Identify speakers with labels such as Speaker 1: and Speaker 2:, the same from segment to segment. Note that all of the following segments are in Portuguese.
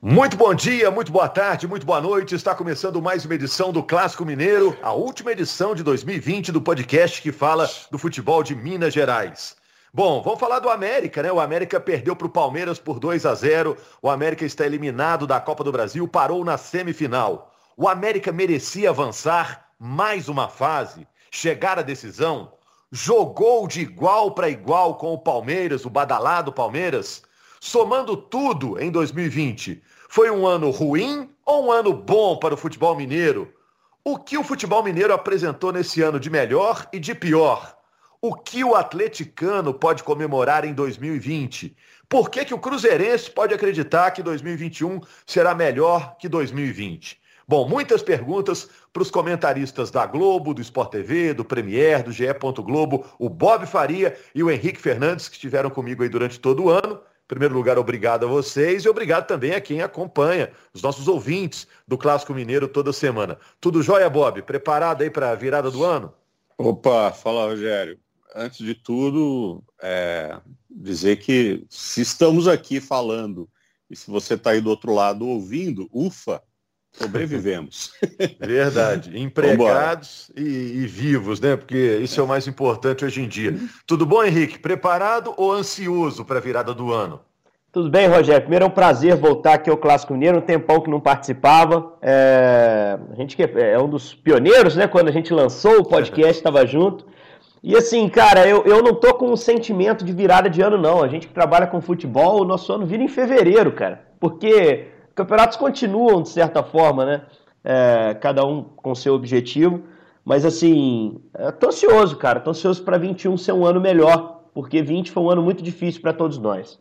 Speaker 1: Muito bom dia, muito boa tarde, muito boa noite. Está começando mais uma edição do Clássico Mineiro, a última edição de 2020 do podcast que fala do futebol de Minas Gerais. Bom, vamos falar do América, né? O América perdeu para o Palmeiras por 2 a 0. O América está eliminado da Copa do Brasil, parou na semifinal. O América merecia avançar mais uma fase, chegar à decisão, jogou de igual para igual com o Palmeiras, o badalado Palmeiras. Somando tudo em 2020, foi um ano ruim ou um ano bom para o futebol mineiro? O que o futebol mineiro apresentou nesse ano de melhor e de pior? O que o atleticano pode comemorar em 2020? Por que, que o cruzeirense pode acreditar que 2021 será melhor que 2020? Bom, muitas perguntas para os comentaristas da Globo, do Sport TV, do Premier, do GE. Globo, o Bob Faria e o Henrique Fernandes, que estiveram comigo aí durante todo o ano. Primeiro lugar, obrigado a vocês e obrigado também a quem acompanha, os nossos ouvintes do Clássico Mineiro toda semana. Tudo jóia, Bob? Preparado aí para a virada do ano?
Speaker 2: Opa, fala Rogério. Antes de tudo, é, dizer que se estamos aqui falando e se você está aí do outro lado ouvindo, ufa, sobrevivemos.
Speaker 1: Verdade. Empregados e, e, vivos, né? Porque isso é. é o mais importante hoje em dia. Tudo bom, Henrique? Preparado ou ansioso para a virada do ano?
Speaker 3: Tudo bem, Rogério. Primeiro é um prazer voltar aqui ao Clássico Mineiro, um tempão que não participava. É... A gente é um dos pioneiros, né? Quando a gente lançou o podcast, estava junto. E assim, cara, eu, eu não tô com um sentimento de virada de ano, não. A gente que trabalha com futebol, o nosso ano vira em fevereiro, cara. Porque campeonatos continuam, de certa forma, né? É, cada um com seu objetivo. Mas, assim, tô ansioso, cara. Tô ansioso para 21 ser um ano melhor, porque 20 foi um ano muito difícil para todos nós.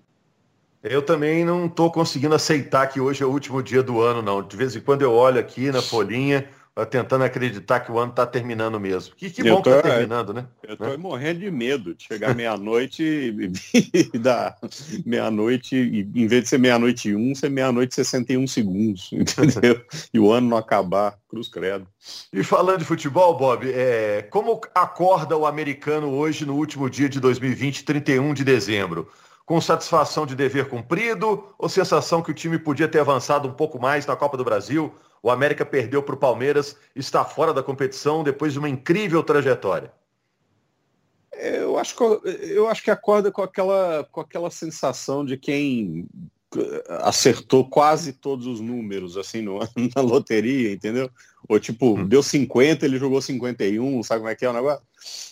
Speaker 1: Eu também não tô conseguindo aceitar que hoje é o último dia do ano, não. De vez em quando eu olho aqui na folhinha, tentando acreditar que o ano está terminando mesmo. Que, que bom tô, que está terminando, né?
Speaker 2: Eu estou né? morrendo de medo de chegar meia-noite e, e dar meia-noite, em vez de ser meia-noite e um, ser meia-noite e 61 segundos, entendeu? e o ano não acabar, cruz credo.
Speaker 1: E falando de futebol, Bob, é, como acorda o americano hoje no último dia de 2020, 31 de dezembro? Com satisfação de dever cumprido ou sensação que o time podia ter avançado um pouco mais na Copa do Brasil? O América perdeu para o Palmeiras, está fora da competição depois de uma incrível trajetória.
Speaker 2: Eu acho que, eu acho que acorda com aquela, com aquela sensação de quem acertou quase todos os números assim no, na loteria, entendeu? Ou tipo, hum. deu 50, ele jogou 51, sabe como é que é o negócio?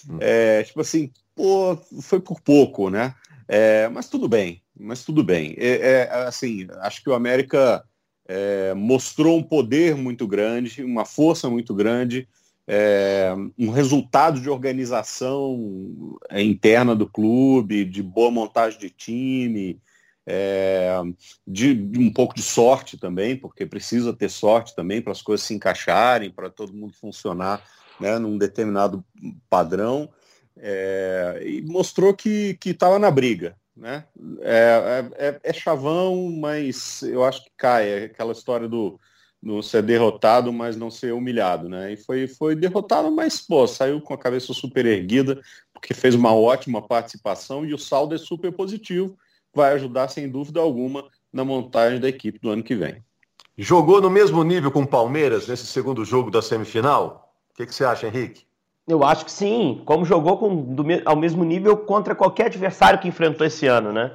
Speaker 2: Hum. É, tipo assim, pô, foi por pouco, né? É, mas tudo bem, mas tudo bem. É, é, assim, acho que o América é, mostrou um poder muito grande, uma força muito grande, é, um resultado de organização interna do clube, de boa montagem de time, é, de, de, um pouco de sorte também, porque precisa ter sorte também para as coisas se encaixarem, para todo mundo funcionar né, num determinado padrão. É, e mostrou que estava na briga, né? É, é, é, é, chavão, mas eu acho que cai. É aquela história do, do ser derrotado, mas não ser humilhado, né? E foi, foi derrotado, mas pô, saiu com a cabeça super erguida, porque fez uma ótima participação e o saldo é super positivo. Vai ajudar, sem dúvida alguma, na montagem da equipe do ano que vem.
Speaker 1: Jogou no mesmo nível com o Palmeiras nesse segundo jogo da semifinal? O que, que você acha, Henrique?
Speaker 3: Eu acho que sim, como jogou com, do, ao mesmo nível contra qualquer adversário que enfrentou esse ano, né?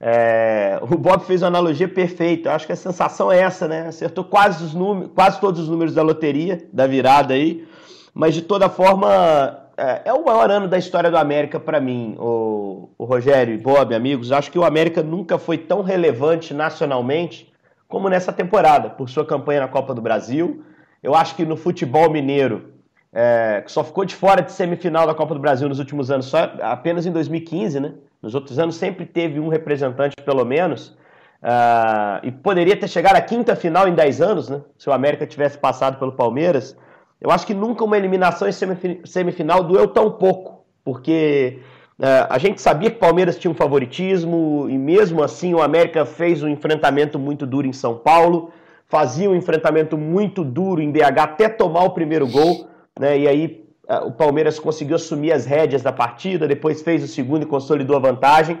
Speaker 3: É, o Bob fez uma analogia perfeita. Eu acho que a sensação é essa, né? Acertou quase, os números, quase todos os números da loteria, da virada aí. Mas de toda forma, é, é o maior ano da história do América para mim, o, o Rogério e Bob, amigos. Acho que o América nunca foi tão relevante nacionalmente como nessa temporada, por sua campanha na Copa do Brasil. Eu acho que no futebol mineiro é, que só ficou de fora de semifinal da Copa do Brasil nos últimos anos, só apenas em 2015, né? Nos outros anos sempre teve um representante, pelo menos, uh, e poderia ter chegado à quinta final em 10 anos, né? Se o América tivesse passado pelo Palmeiras. Eu acho que nunca uma eliminação em semifinal doeu tão pouco, porque uh, a gente sabia que o Palmeiras tinha um favoritismo, e mesmo assim o América fez um enfrentamento muito duro em São Paulo, fazia um enfrentamento muito duro em BH até tomar o primeiro gol né? E aí o Palmeiras conseguiu assumir as rédeas da partida, depois fez o segundo e consolidou a vantagem.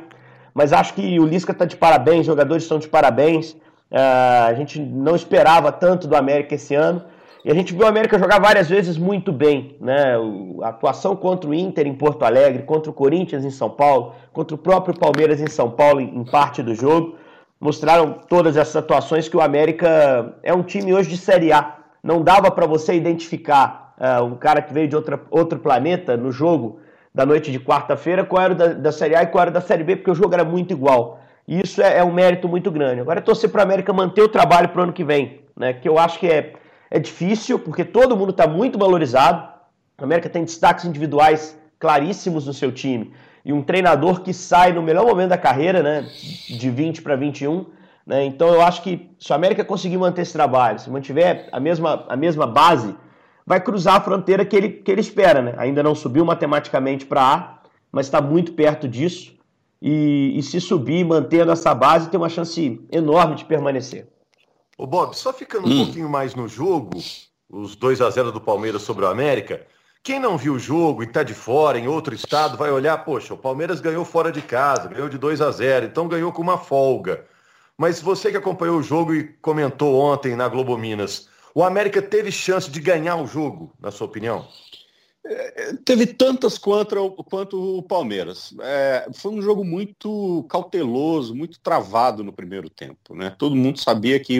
Speaker 3: Mas acho que o Lisca está de parabéns, os jogadores estão de parabéns. Uh, a gente não esperava tanto do América esse ano. E a gente viu o América jogar várias vezes muito bem. Né? A atuação contra o Inter em Porto Alegre, contra o Corinthians em São Paulo, contra o próprio Palmeiras em São Paulo em parte do jogo, mostraram todas essas atuações que o América é um time hoje de Série A. Não dava para você identificar uh, um cara que veio de outra, outro planeta no jogo da noite de quarta-feira, qual era da, da Série A e qual era da Série B, porque o jogo era muito igual. E isso é, é um mérito muito grande. Agora é torcer para o América manter o trabalho para o ano que vem, né? que eu acho que é é difícil porque todo mundo está muito valorizado. A América tem destaques individuais claríssimos no seu time. E um treinador que sai no melhor momento da carreira, né? De 20 para 21. Né? Então eu acho que se a América conseguir manter esse trabalho, se mantiver a mesma, a mesma base, vai cruzar a fronteira que ele, que ele espera. Né? Ainda não subiu matematicamente para A, mas está muito perto disso. E, e se subir mantendo essa base, tem uma chance enorme de permanecer.
Speaker 1: Ô Bob, só ficando um hum. pouquinho mais no jogo, os 2 a 0 do Palmeiras sobre o América, quem não viu o jogo e está de fora, em outro estado, vai olhar, poxa, o Palmeiras ganhou fora de casa, ganhou de 2 a 0 então ganhou com uma folga. Mas você que acompanhou o jogo e comentou ontem na Globo Minas, o América teve chance de ganhar o jogo, na sua opinião?
Speaker 2: Teve tantas quanto, quanto o Palmeiras. É, foi um jogo muito cauteloso, muito travado no primeiro tempo. Né? Todo mundo sabia que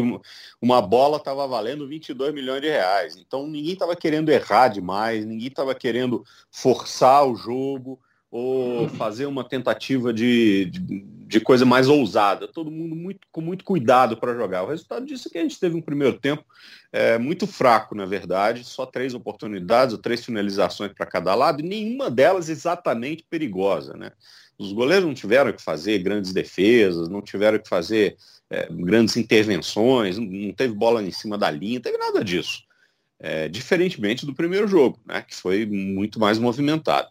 Speaker 2: uma bola estava valendo 22 milhões de reais. Então ninguém estava querendo errar demais, ninguém estava querendo forçar o jogo ou fazer uma tentativa de, de, de, coisa mais ousada. Todo mundo muito, com muito cuidado para jogar. O resultado disso é que a gente teve um primeiro tempo é, muito fraco, na verdade, só três oportunidades, ou três finalizações para cada lado, e nenhuma delas exatamente perigosa. Né? Os goleiros não tiveram que fazer grandes defesas, não tiveram que fazer é, grandes intervenções, não teve bola em cima da linha, não teve nada disso. É, diferentemente do primeiro jogo, né, que foi muito mais movimentado.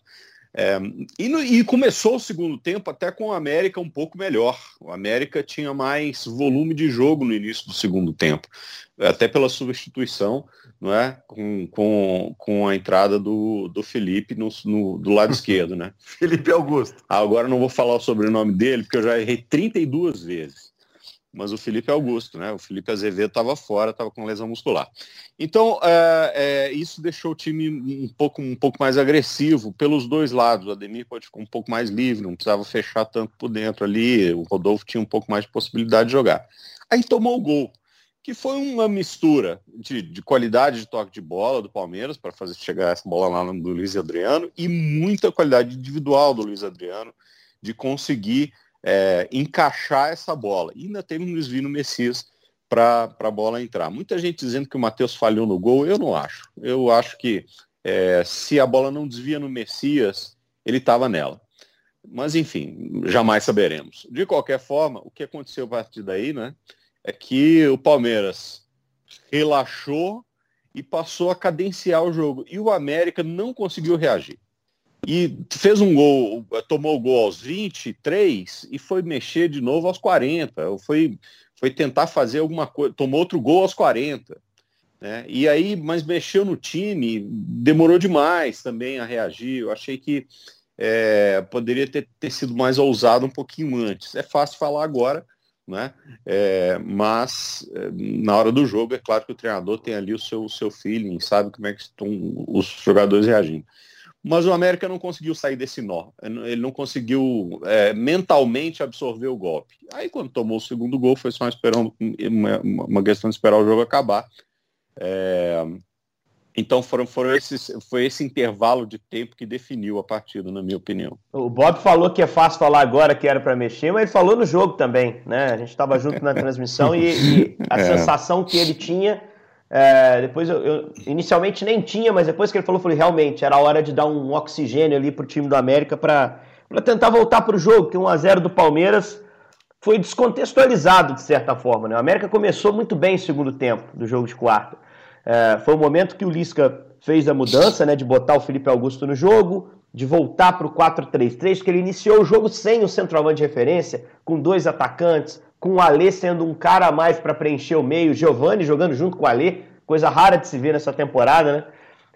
Speaker 2: É, e, no, e, começou o segundo tempo até com o América um pouco melhor. O América tinha mais volume de jogo no início do segundo tempo, até pela substituição, não é? Com, com, com a entrada do, do Felipe no, no do lado esquerdo, né?
Speaker 1: Felipe Augusto.
Speaker 2: Agora não vou falar o sobrenome dele, porque eu já errei 32 vezes mas o Felipe Augusto, né? O Felipe Azevedo estava fora, estava com lesão muscular. Então, é, é, isso deixou o time um pouco, um pouco mais agressivo pelos dois lados. O Ademir pode ficar um pouco mais livre, não precisava fechar tanto por dentro ali. O Rodolfo tinha um pouco mais de possibilidade de jogar. Aí tomou o gol, que foi uma mistura de, de qualidade de toque de bola do Palmeiras para fazer chegar essa bola lá do Luiz Adriano e muita qualidade individual do Luiz Adriano de conseguir é, encaixar essa bola. E ainda teve um desvio no Messias para a bola entrar. Muita gente dizendo que o Matheus falhou no gol, eu não acho. Eu acho que é, se a bola não desvia no Messias, ele estava nela. Mas enfim, jamais saberemos. De qualquer forma, o que aconteceu a partir daí, né, é que o Palmeiras relaxou e passou a cadenciar o jogo. E o América não conseguiu reagir. E fez um gol, tomou o gol aos 23 e foi mexer de novo aos 40. Foi, foi tentar fazer alguma coisa, tomou outro gol aos 40. Né? E aí, mas mexeu no time, demorou demais também a reagir. Eu achei que é, poderia ter, ter sido mais ousado um pouquinho antes. É fácil falar agora, né? É, mas é, na hora do jogo, é claro que o treinador tem ali o seu, o seu feeling, sabe como é que estão os jogadores reagindo. Mas o América não conseguiu sair desse nó. Ele não conseguiu é, mentalmente absorver o golpe. Aí quando tomou o segundo gol, foi só esperando uma, uma questão de esperar o jogo acabar. É, então foram, foram esses, foi esse intervalo de tempo que definiu a partida, na minha opinião.
Speaker 3: O Bob falou que é fácil falar agora que era para mexer, mas ele falou no jogo também, né? A gente estava junto na transmissão e, e a é. sensação que ele tinha é, depois eu, eu, inicialmente nem tinha, mas depois que ele falou, eu falei, realmente, era hora de dar um oxigênio ali pro time do América para tentar voltar pro jogo, que 1x0 do Palmeiras foi descontextualizado de certa forma. Né? O América começou muito bem o segundo tempo do jogo de quarta. É, foi o momento que o Lisca fez a mudança, né, de botar o Felipe Augusto no jogo, de voltar para o 4-3-3, que ele iniciou o jogo sem o centroavante de referência, com dois atacantes, com o Alê sendo um cara a mais para preencher o meio, Giovani jogando junto com o Alê, coisa rara de se ver nessa temporada, né?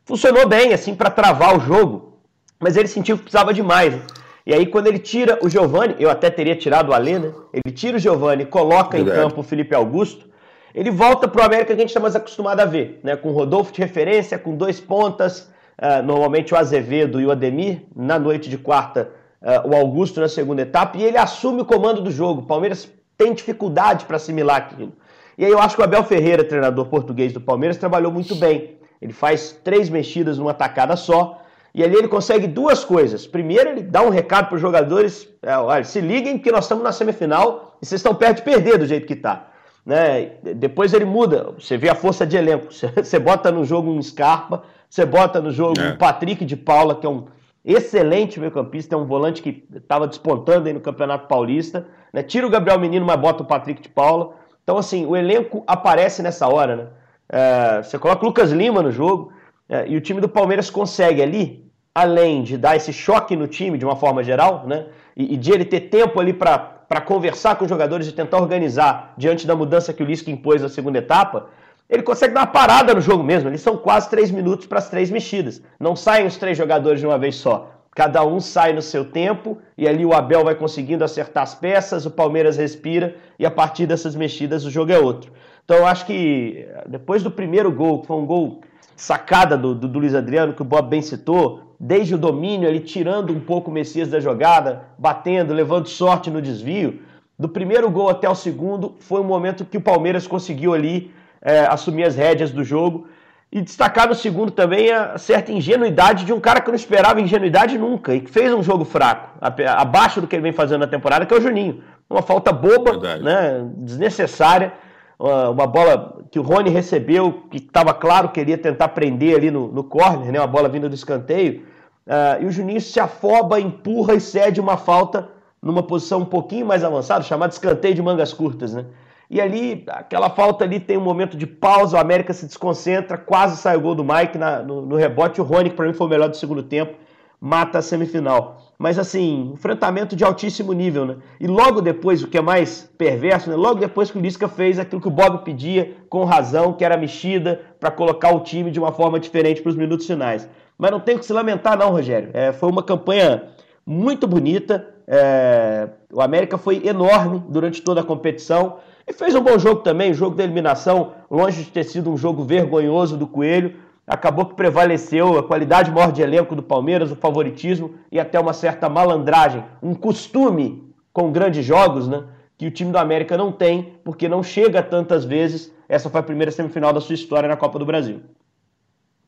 Speaker 3: Funcionou bem, assim, para travar o jogo, mas ele sentiu que precisava de mais. E aí, quando ele tira o Giovani, eu até teria tirado o Alê, né? Ele tira o Giovani, coloca Verdade. em campo o Felipe Augusto, ele volta para o América que a gente está mais acostumado a ver, né? Com o Rodolfo de referência, com dois pontas, uh, normalmente o Azevedo e o Ademir, na noite de quarta, uh, o Augusto na segunda etapa, e ele assume o comando do jogo. Palmeiras tem dificuldade para assimilar aquilo. E aí eu acho que o Abel Ferreira, treinador português do Palmeiras, trabalhou muito bem. Ele faz três mexidas numa tacada só. E ali ele consegue duas coisas. Primeiro, ele dá um recado para os jogadores: é, olha, se liguem que nós estamos na semifinal e vocês estão perto de perder do jeito que está. Né? Depois ele muda, você vê a força de elenco. Você bota no jogo um Scarpa, você bota no jogo é. um Patrick de Paula, que é um excelente meio-campista, é um volante que estava despontando aí no Campeonato Paulista. Né? Tira o Gabriel Menino, mas bota o Patrick de Paula. Então, assim, o elenco aparece nessa hora, né? É, você coloca o Lucas Lima no jogo é, e o time do Palmeiras consegue ali, além de dar esse choque no time de uma forma geral, né? E, e de ele ter tempo ali para conversar com os jogadores e tentar organizar diante da mudança que o Lisca impôs na segunda etapa, ele consegue dar uma parada no jogo mesmo. Eles são quase três minutos para as três mexidas. Não saem os três jogadores de uma vez só. Cada um sai no seu tempo e ali o Abel vai conseguindo acertar as peças, o Palmeiras respira e a partir dessas mexidas o jogo é outro. Então eu acho que depois do primeiro gol, que foi um gol sacada do, do, do Luiz Adriano, que o Bob bem citou, desde o domínio, ele tirando um pouco o Messias da jogada, batendo, levando sorte no desvio. Do primeiro gol até o segundo, foi um momento que o Palmeiras conseguiu ali é, assumir as rédeas do jogo e destacar no segundo também a certa ingenuidade de um cara que não esperava ingenuidade nunca e que fez um jogo fraco, abaixo do que ele vem fazendo na temporada, que é o Juninho. Uma falta boba, né, desnecessária, uma bola que o Rony recebeu, que estava claro que ele ia tentar prender ali no, no corner, né, uma bola vinda do escanteio, uh, e o Juninho se afoba, empurra e cede uma falta numa posição um pouquinho mais avançada, chamada escanteio de mangas curtas, né? E ali, aquela falta ali tem um momento de pausa, o América se desconcentra, quase sai o gol do Mike na, no, no, rebote. O Rony, que para mim foi o melhor do segundo tempo, mata a semifinal. Mas assim, enfrentamento de altíssimo nível, né? E logo depois, o que é mais perverso, né? Logo depois que o Lisca fez aquilo que o Bob pedia, com razão, que era mexida, para colocar o time de uma forma diferente para os minutos finais. Mas não tem que se lamentar, não, Rogério. É, foi uma campanha muito bonita. É, o América foi enorme durante toda a competição. E fez um bom jogo também, jogo da eliminação, longe de ter sido um jogo vergonhoso do Coelho, acabou que prevaleceu a qualidade maior de elenco do Palmeiras, o favoritismo e até uma certa malandragem, um costume com grandes jogos, né? Que o time do América não tem, porque não chega tantas vezes. Essa foi a primeira semifinal da sua história na Copa do Brasil.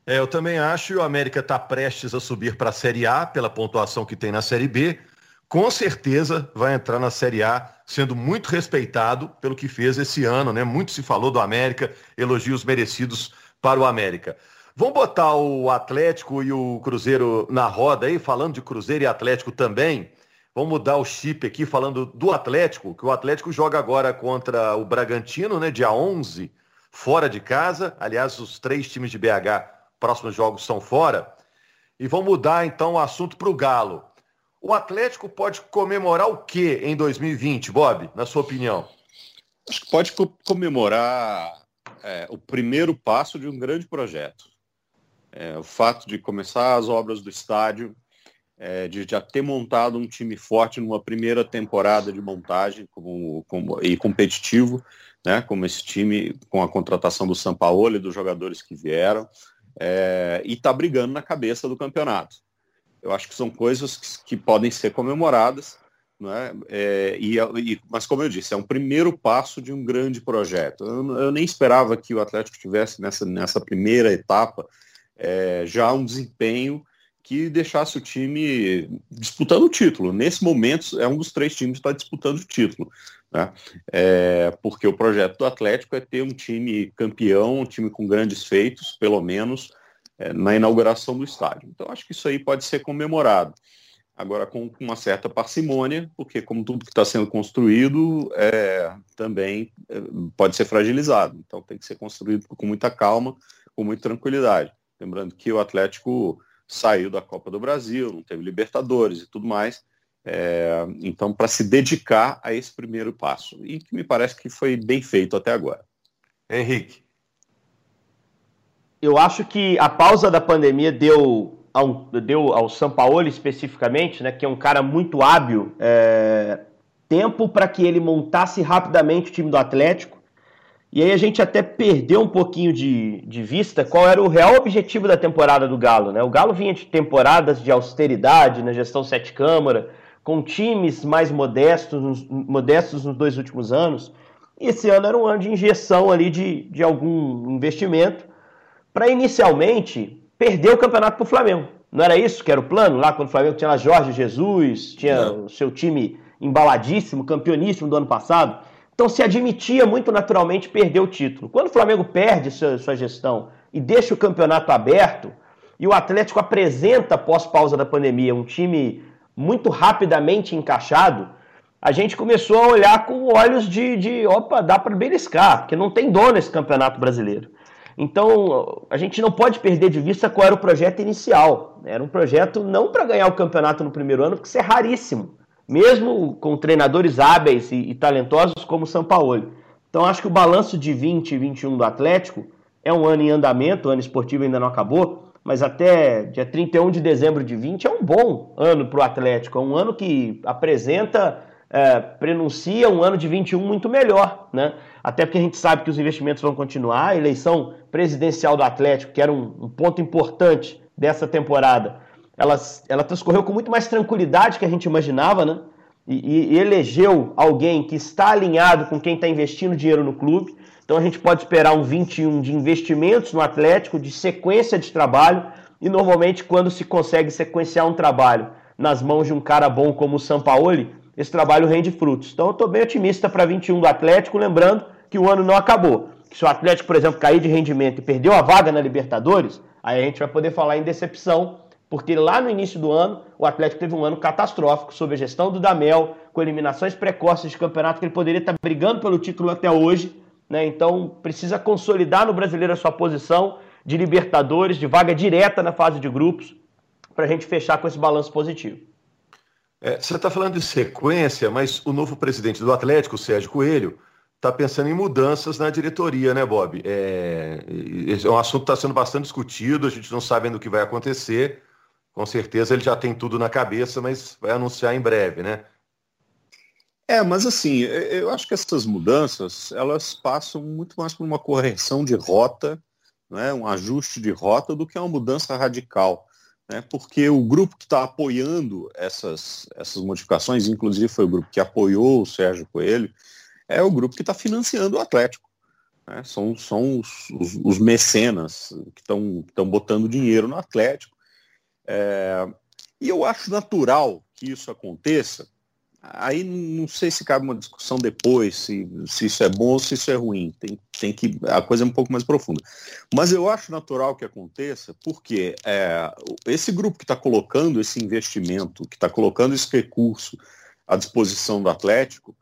Speaker 1: É, eu também acho, e o América está prestes a subir para a Série A pela pontuação que tem na Série B com certeza vai entrar na Série A sendo muito respeitado pelo que fez esse ano, né? Muito se falou do América, elogios merecidos para o América. Vamos botar o Atlético e o Cruzeiro na roda aí, falando de Cruzeiro e Atlético também. Vamos mudar o chip aqui, falando do Atlético, que o Atlético joga agora contra o Bragantino, né? Dia 11, fora de casa. Aliás, os três times de BH, próximos jogos são fora. E vamos mudar então o assunto para o Galo. O Atlético pode comemorar o que em 2020, Bob, na sua opinião?
Speaker 2: Acho que pode comemorar é, o primeiro passo de um grande projeto. É, o fato de começar as obras do estádio, é, de já ter montado um time forte numa primeira temporada de montagem como, como, e competitivo, né, como esse time com a contratação do São Paulo e dos jogadores que vieram, é, e está brigando na cabeça do campeonato. Eu acho que são coisas que, que podem ser comemoradas, né? É, e, e, mas como eu disse, é um primeiro passo de um grande projeto. Eu, eu nem esperava que o Atlético tivesse nessa, nessa primeira etapa é, já um desempenho que deixasse o time disputando o título. Nesse momento, é um dos três times que está disputando o título. Né? É, porque o projeto do Atlético é ter um time campeão, um time com grandes feitos, pelo menos, na inauguração do estádio. Então, acho que isso aí pode ser comemorado. Agora, com, com uma certa parcimônia, porque, como tudo que está sendo construído, é, também é, pode ser fragilizado. Então, tem que ser construído com muita calma, com muita tranquilidade. Lembrando que o Atlético saiu da Copa do Brasil, não teve Libertadores e tudo mais. É, então, para se dedicar a esse primeiro passo. E que me parece que foi bem feito até agora.
Speaker 1: Henrique
Speaker 3: eu acho que a pausa da pandemia deu ao, deu ao Sampaoli especificamente, né, que é um cara muito hábil, é, tempo para que ele montasse rapidamente o time do Atlético. E aí a gente até perdeu um pouquinho de, de vista qual era o real objetivo da temporada do Galo. Né? O Galo vinha de temporadas de austeridade na gestão sete câmara, com times mais modestos, modestos nos dois últimos anos. E esse ano era um ano de injeção ali de, de algum investimento para inicialmente perder o campeonato para o Flamengo. Não era isso que era o plano? Lá quando o Flamengo tinha lá Jorge Jesus, tinha Não. o seu time embaladíssimo, campeoníssimo do ano passado. Então se admitia muito naturalmente perder o título. Quando o Flamengo perde sua, sua gestão e deixa o campeonato aberto, e o Atlético apresenta, pós-pausa da pandemia, um time muito rapidamente encaixado, a gente começou a olhar com olhos de, de opa, dá para beliscar, porque não tem dono esse campeonato brasileiro. Então, a gente não pode perder de vista qual era o projeto inicial. Era um projeto não para ganhar o campeonato no primeiro ano, porque isso é raríssimo, mesmo com treinadores hábeis e, e talentosos como o Sampaoli. Então, acho que o balanço de 20 e 21 do Atlético é um ano em andamento, o ano esportivo ainda não acabou, mas até dia 31 de dezembro de 20 é um bom ano para o Atlético, é um ano que apresenta é, prenuncia um ano de 21 muito melhor, né? Até porque a gente sabe que os investimentos vão continuar, a eleição presidencial do Atlético, que era um, um ponto importante dessa temporada, ela, ela transcorreu com muito mais tranquilidade que a gente imaginava, né? E, e elegeu alguém que está alinhado com quem está investindo dinheiro no clube. Então a gente pode esperar um 21 de investimentos no Atlético, de sequência de trabalho, e normalmente quando se consegue sequenciar um trabalho nas mãos de um cara bom como o Sampaoli, esse trabalho rende frutos. Então eu estou bem otimista para 21 do Atlético, lembrando que o ano não acabou. Se o Atlético, por exemplo, cair de rendimento e perdeu a vaga na Libertadores, aí a gente vai poder falar em decepção, porque lá no início do ano, o Atlético teve um ano catastrófico sob a gestão do Damel, com eliminações precoces de campeonato que ele poderia estar brigando pelo título até hoje. Né? Então precisa consolidar no brasileiro a sua posição de Libertadores, de vaga direta na fase de grupos, para a gente fechar com esse balanço positivo.
Speaker 1: É, você está falando de sequência, mas o novo presidente do Atlético, Sérgio Coelho, está pensando em mudanças na diretoria, né, Bob? É, é um assunto que está sendo bastante discutido, a gente não sabe ainda o que vai acontecer. Com certeza ele já tem tudo na cabeça, mas vai anunciar em breve, né?
Speaker 2: É, mas assim, eu acho que essas mudanças, elas passam muito mais por uma correção de rota, né, um ajuste de rota, do que uma mudança radical né, porque o grupo que está apoiando essas, essas modificações, inclusive foi o grupo que apoiou o Sérgio Coelho, é o grupo que está financiando o Atlético. Né, são são os, os, os mecenas que estão botando dinheiro no Atlético. É, e eu acho natural que isso aconteça, Aí não sei se cabe uma discussão depois, se, se isso é bom ou se isso é ruim. Tem, tem que. A coisa é um pouco mais profunda. Mas eu acho natural que aconteça, porque é, esse grupo que está colocando esse investimento, que está colocando esse recurso à disposição do Atlético,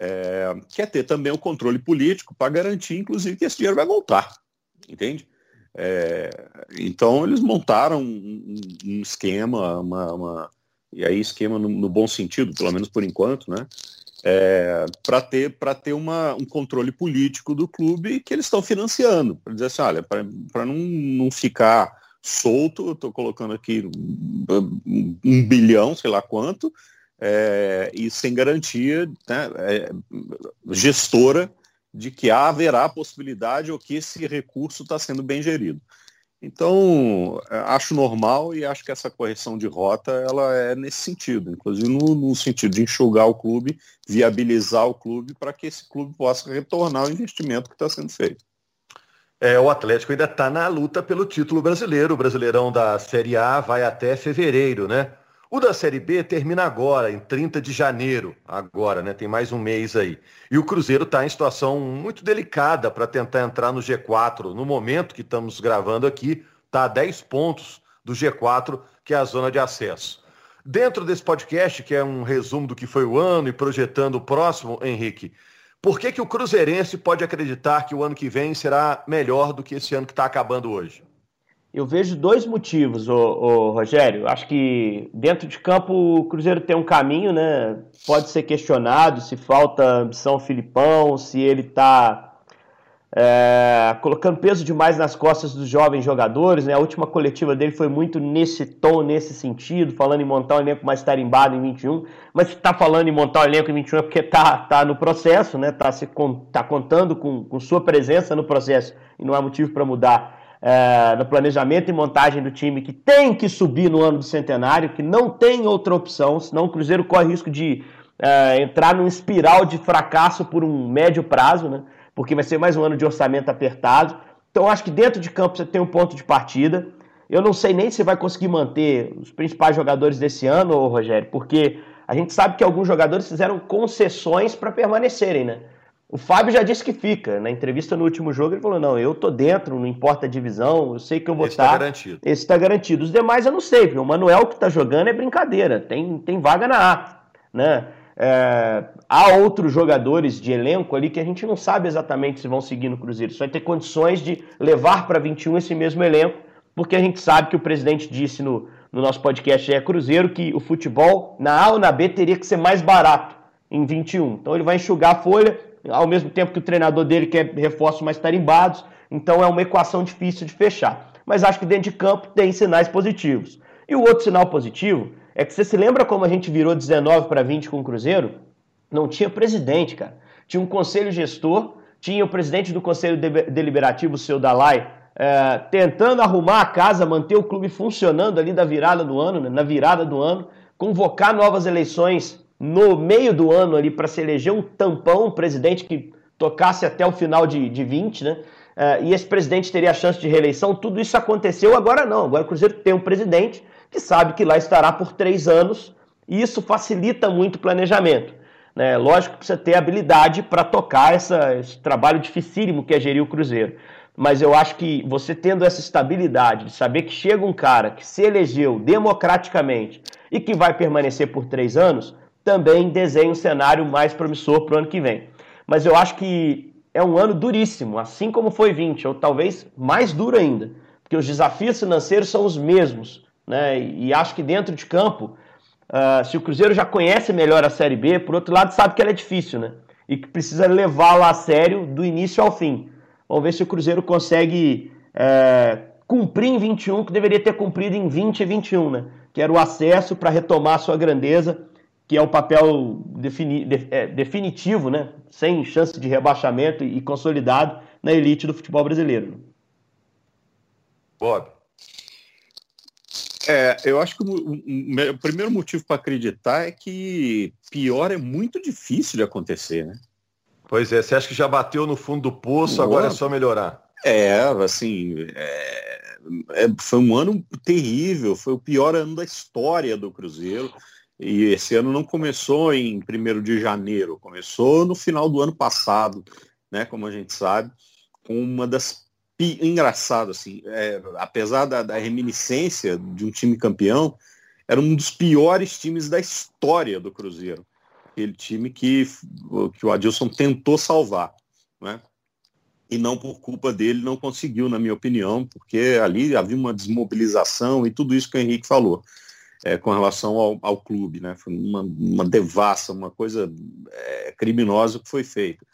Speaker 2: é, quer ter também o controle político para garantir, inclusive, que esse dinheiro vai voltar. Entende? É, então eles montaram um, um esquema, uma, uma e aí esquema no, no bom sentido, pelo menos por enquanto, né? É, para ter, ter uma, um controle político do clube que eles estão financiando. Para dizer assim, olha, para não, não ficar solto, eu estou colocando aqui um, bilhão, sei lá quanto, é, e sem garantia né, é, gestora de que haverá possibilidade ou que esse recurso está sendo bem gerido. Então, é, acho normal e acho que essa correção de rota ela é nesse sentido, inclusive no, no sentido de enxugar o clube, viabilizar o clube para que esse clube possa retornar o investimento que está sendo feito.
Speaker 1: É, o Atlético ainda está na luta pelo título brasileiro. O Brasileirão da Série A vai até fevereiro, né? O da Série B termina agora, em 30 de janeiro, agora, né? Tem mais um mês aí. E o Cruzeiro está em situação muito delicada para tentar entrar no G4. No momento que estamos gravando aqui, está a 10 pontos do G4, que é a zona de acesso. Dentro desse podcast, que é um resumo do que foi o ano e projetando o próximo, Henrique, por que, que o Cruzeirense pode acreditar que o ano que vem será melhor do que esse ano que está acabando hoje?
Speaker 3: Eu vejo dois motivos, ô, ô, Rogério. Acho que dentro de campo o Cruzeiro tem um caminho, né? Pode ser questionado se falta ambição Filipão, se ele está é, colocando peso demais nas costas dos jovens jogadores. Né? A última coletiva dele foi muito nesse tom, nesse sentido, falando em montar um elenco mais tarimbado em 21. Mas se está falando em montar um elenco em 21 é porque está tá no processo, está né? Tá se, tá contando com, com sua presença no processo e não há motivo para mudar. É, no planejamento e montagem do time que tem que subir no ano do centenário, que não tem outra opção, senão o Cruzeiro corre risco de é, entrar num espiral de fracasso por um médio prazo, né? porque vai ser mais um ano de orçamento apertado. Então, acho que dentro de campo você tem um ponto de partida. Eu não sei nem se vai conseguir manter os principais jogadores desse ano, Rogério, porque a gente sabe que alguns jogadores fizeram concessões para permanecerem, né? O Fábio já disse que fica. Na entrevista no último jogo, ele falou: não, eu tô dentro, não importa a divisão, eu sei que eu vou
Speaker 1: estar. Esse está garantido.
Speaker 3: Esse está garantido. Os demais eu não sei, porque o Manuel que está jogando é brincadeira, tem, tem vaga na A. Né? É, há outros jogadores de elenco ali que a gente não sabe exatamente se vão seguir no Cruzeiro. Só vai ter condições de levar para 21 esse mesmo elenco, porque a gente sabe que o presidente disse no, no nosso podcast é Cruzeiro que o futebol na A ou na B teria que ser mais barato em 21. Então ele vai enxugar a folha, ao mesmo tempo que o treinador dele quer reforços mais tarimbados. Então é uma equação difícil de fechar. Mas acho que dentro de campo tem sinais positivos. E o outro sinal positivo é que você se lembra como a gente virou 19 para 20 com o Cruzeiro? Não tinha presidente, cara. Tinha um conselho gestor, tinha o presidente do conselho deliberativo, o seu Dalai, é, tentando arrumar a casa, manter o clube funcionando ali da virada do ano, né, na virada do ano, convocar novas eleições no meio do ano ali para se eleger um tampão, um presidente que tocasse até o final de, de 20, né? É, e esse presidente teria a chance de reeleição. Tudo isso aconteceu, agora não. Agora o Cruzeiro tem um presidente que sabe que lá estará por três anos e isso facilita muito o planejamento. Né? Lógico que precisa ter habilidade para tocar essa, esse trabalho dificílimo que é gerir o Cruzeiro. Mas eu acho que você tendo essa estabilidade de saber que chega um cara que se elegeu democraticamente e que vai permanecer por três anos, também desenha um cenário mais promissor para o ano que vem. Mas eu acho que é um ano duríssimo, assim como foi 20, ou talvez mais duro ainda, porque os desafios financeiros são os mesmos. Né? E acho que dentro de campo, uh, se o Cruzeiro já conhece melhor a Série B, por outro lado sabe que ela é difícil, né? E que precisa levá-la a sério do início ao fim. Vamos ver se o Cruzeiro consegue é, cumprir em 21 que deveria ter cumprido em 20 e 21, né? Que era o acesso para retomar a sua grandeza, que é o papel defini de, é, definitivo, né? Sem chance de rebaixamento e, consolidado na elite do futebol brasileiro.
Speaker 2: Bob. É, eu acho que o, o, o primeiro motivo para acreditar é que pior é muito difícil de acontecer, né?
Speaker 1: Pois é, você acha que já bateu no fundo do poço, Boa. agora é só melhorar?
Speaker 2: É, assim, é, é, foi um ano terrível, foi o pior ano da história do Cruzeiro. E esse ano não começou em 1 de janeiro, começou no final do ano passado, né? Como a gente sabe, com uma das engraçado, assim, é, apesar da, da, reminiscência de um time campeão, era um dos piores times da história do Cruzeiro. Aquele time que, que o Adilson tentou salvar, né? E não por culpa dele, não conseguiu, na minha opinião, porque ali havia uma desmobilização e tudo isso que o Henrique falou é, com relação ao, ao, clube, né? Foi uma, uma devassa, uma coisa é, criminosa que foi feita.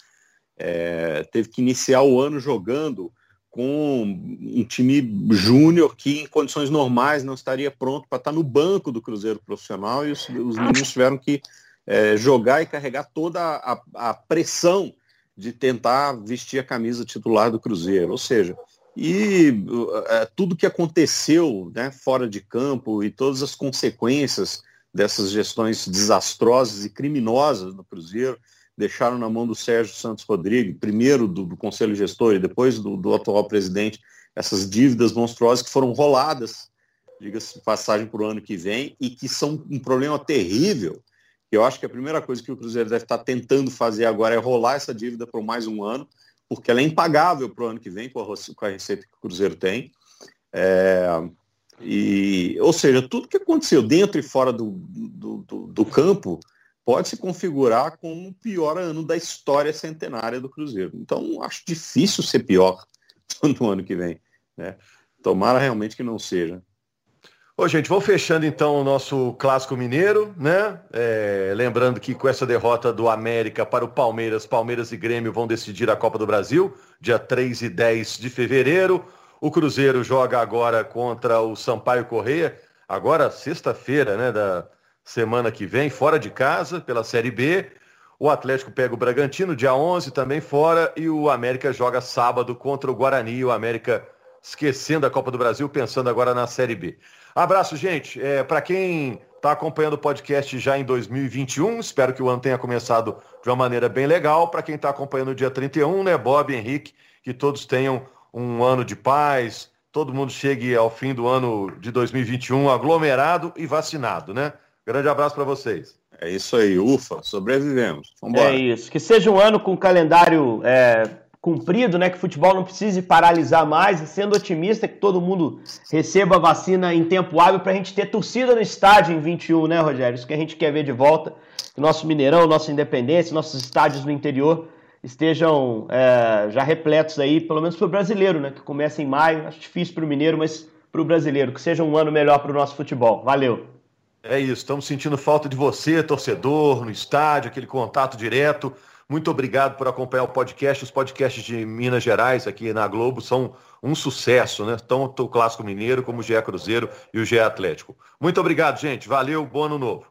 Speaker 2: É, teve que iniciar o ano jogando com um time júnior que em condições normais não estaria pronto para estar no banco do Cruzeiro profissional e os, os meninos tiveram que é, jogar e carregar toda a, a, pressão de tentar vestir a camisa titular do Cruzeiro. Ou seja, e é, tudo que aconteceu né, fora de campo e todas as consequências dessas gestões desastrosas e criminosas no Cruzeiro, deixaram na mão do Sérgio Santos Rodrigues, primeiro do, do Conselho Gestor e depois do, do, atual presidente, essas dívidas monstruosas que foram roladas, diga-se passagem para o ano que vem, e que são um problema terrível. Eu acho que a primeira coisa que o Cruzeiro deve estar tentando fazer agora é rolar essa dívida por mais um ano, porque ela é impagável para o ano que vem com a, com a receita que o Cruzeiro tem. É, e, ou seja, tudo que aconteceu dentro e fora do, do, do, do campo pode se configurar como o pior ano da história centenária do Cruzeiro. Então, acho difícil ser pior no ano que vem. Né? Tomara realmente que não seja.
Speaker 1: Ô, gente, vamos fechando então o nosso clássico mineiro, né? É, lembrando que com essa derrota do América para o Palmeiras, Palmeiras e Grêmio vão decidir a Copa do Brasil, dia 3 e 10 de fevereiro. O Cruzeiro joga agora contra o Sampaio Correia, agora sexta-feira, né, da semana que vem, fora de casa, pela Série B. O Atlético pega o Bragantino, dia 11, também fora, e o América joga sábado contra o Guarani. O América esquecendo a Copa do Brasil, pensando agora na Série B. Abraço, gente. É, Para quem está acompanhando o podcast já em 2021, espero que o ano tenha começado de uma maneira bem legal. Para quem está acompanhando o dia 31, né, Bob, Henrique, que todos tenham um ano de paz, todo mundo chegue ao fim do ano de 2021 aglomerado e vacinado, né? Grande abraço para vocês.
Speaker 2: É isso aí, ufa, sobrevivemos.
Speaker 3: Vambora. É isso. Que seja um ano com calendário é, cumprido, né? Que o futebol não precise paralisar mais, e sendo otimista que todo mundo receba a vacina em tempo hábil para a gente ter torcida no estádio em 21, né, Rogério? Isso que a gente quer ver de volta. Que nosso Mineirão, nossa Independência, nossos estádios no interior estejam é, já repletos aí, pelo menos para o brasileiro, né? Que começa em maio. Acho difícil para o mineiro, mas para o brasileiro. Que seja um ano melhor para o nosso futebol. Valeu!
Speaker 1: É isso, estamos sentindo falta de você, torcedor, no estádio, aquele contato direto. Muito obrigado por acompanhar o podcast. Os podcasts de Minas Gerais aqui na Globo são um sucesso, né? Tanto o Clássico Mineiro como o GE Cruzeiro e o GE Atlético. Muito obrigado, gente. Valeu, bom ano novo.